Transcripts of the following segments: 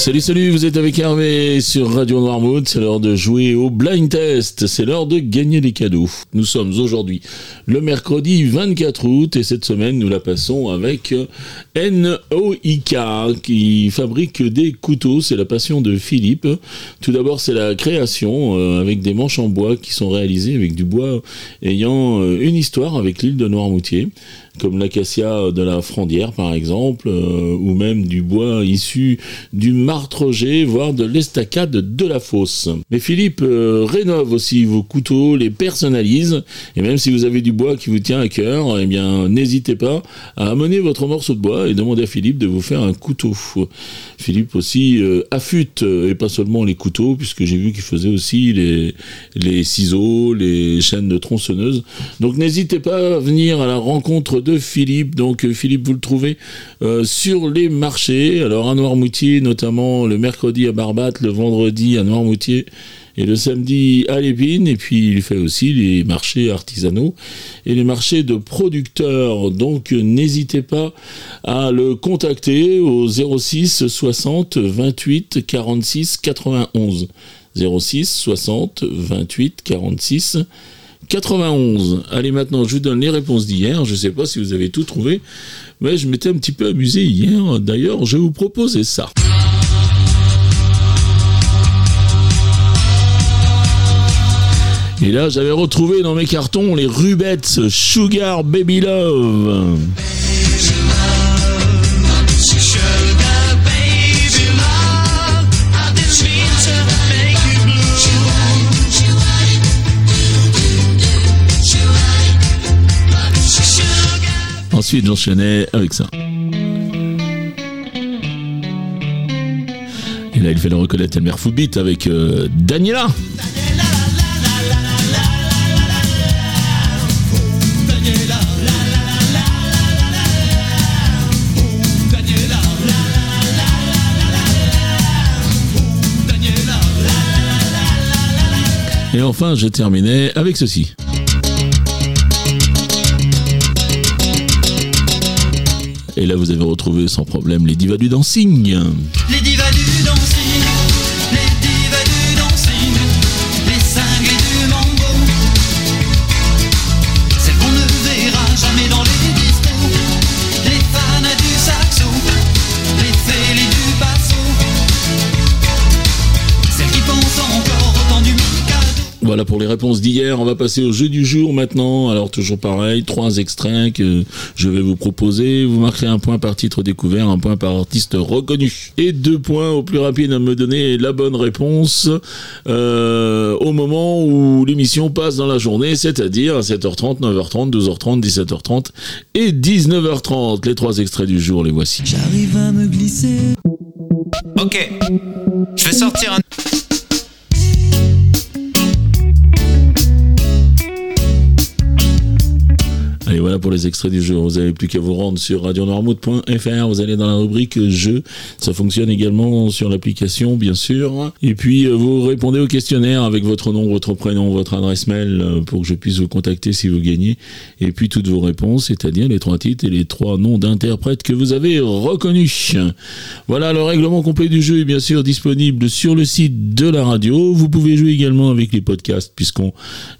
Salut, salut, vous êtes avec Hervé sur Radio Noirmouth. C'est l'heure de jouer au blind test. C'est l'heure de gagner des cadeaux. Nous sommes aujourd'hui le mercredi 24 août et cette semaine, nous la passons avec NOIK qui fabrique des couteaux. C'est la passion de Philippe. Tout d'abord, c'est la création euh, avec des manches en bois qui sont réalisées avec du bois ayant euh, une histoire avec l'île de Noirmoutier comme l'acacia de la Frondière par exemple, euh, ou même du bois issu du voire de l'estacade de la fosse. Mais Philippe euh, rénove aussi vos couteaux, les personnalise, et même si vous avez du bois qui vous tient à cœur, eh bien n'hésitez pas à amener votre morceau de bois et demander à Philippe de vous faire un couteau. Philippe aussi euh, affûte, et pas seulement les couteaux, puisque j'ai vu qu'il faisait aussi les, ciseaux, les chaînes de tronçonneuse. Donc n'hésitez pas à venir à la rencontre de Philippe. Donc euh, Philippe, vous le trouvez euh, sur les marchés. Alors à Noirmoutier, notamment le mercredi à Barbate, le vendredi à Noirmoutier et le samedi à Lépine. Et puis il fait aussi les marchés artisanaux et les marchés de producteurs. Donc n'hésitez pas à le contacter au 06 60 28 46 91. 06 60 28 46 91. Allez, maintenant, je vous donne les réponses d'hier. Je ne sais pas si vous avez tout trouvé, mais je m'étais un petit peu amusé hier. D'ailleurs, je vous proposer ça. Et là, j'avais retrouvé dans mes cartons les Rubettes Sugar Baby Love. Ensuite, j'enchaînais avec ça. Et là, il le reconnaître Elmer Footbeat avec euh, Daniela. Et enfin, je terminais avec ceci. Et là, vous avez retrouvé sans problème les divas du dancing. Les divas du dancing, Voilà pour les réponses d'hier. On va passer au jeu du jour maintenant. Alors toujours pareil, trois extraits que je vais vous proposer. Vous marquerez un point par titre découvert, un point par artiste reconnu et deux points au plus rapide à me donner la bonne réponse euh, au moment où l'émission passe dans la journée, c'est-à-dire à 7h30, 9h30, 12h30, 17h30 et 19h30. Les trois extraits du jour, les voici. J'arrive à me glisser. Ok, je vais sortir un... voilà pour les extraits du jour. Vous n'avez plus qu'à vous rendre sur radionormout.fr. Vous allez dans la rubrique jeux. Ça fonctionne également sur l'application, bien sûr. Et puis, euh, vous répondez au questionnaire avec votre nom, votre prénom, votre adresse mail euh, pour que je puisse vous contacter si vous gagnez. Et puis, toutes vos réponses, c'est-à-dire les trois titres et les trois noms d'interprètes que vous avez reconnus. Voilà, le règlement complet du jeu est bien sûr disponible sur le site de la radio. Vous pouvez jouer également avec les podcasts puisqu'on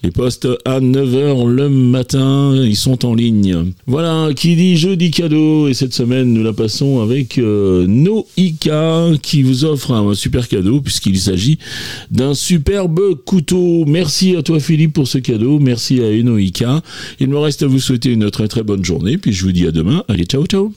les poste à 9h le matin. Ils sont en ligne. Voilà, qui dit jeudi cadeau et cette semaine nous la passons avec euh, qui vous offre un super cadeau puisqu'il s'agit d'un superbe couteau. Merci à toi Philippe pour ce cadeau, merci à Noika. Il me reste à vous souhaiter une très très bonne journée puis je vous dis à demain. Allez, ciao ciao.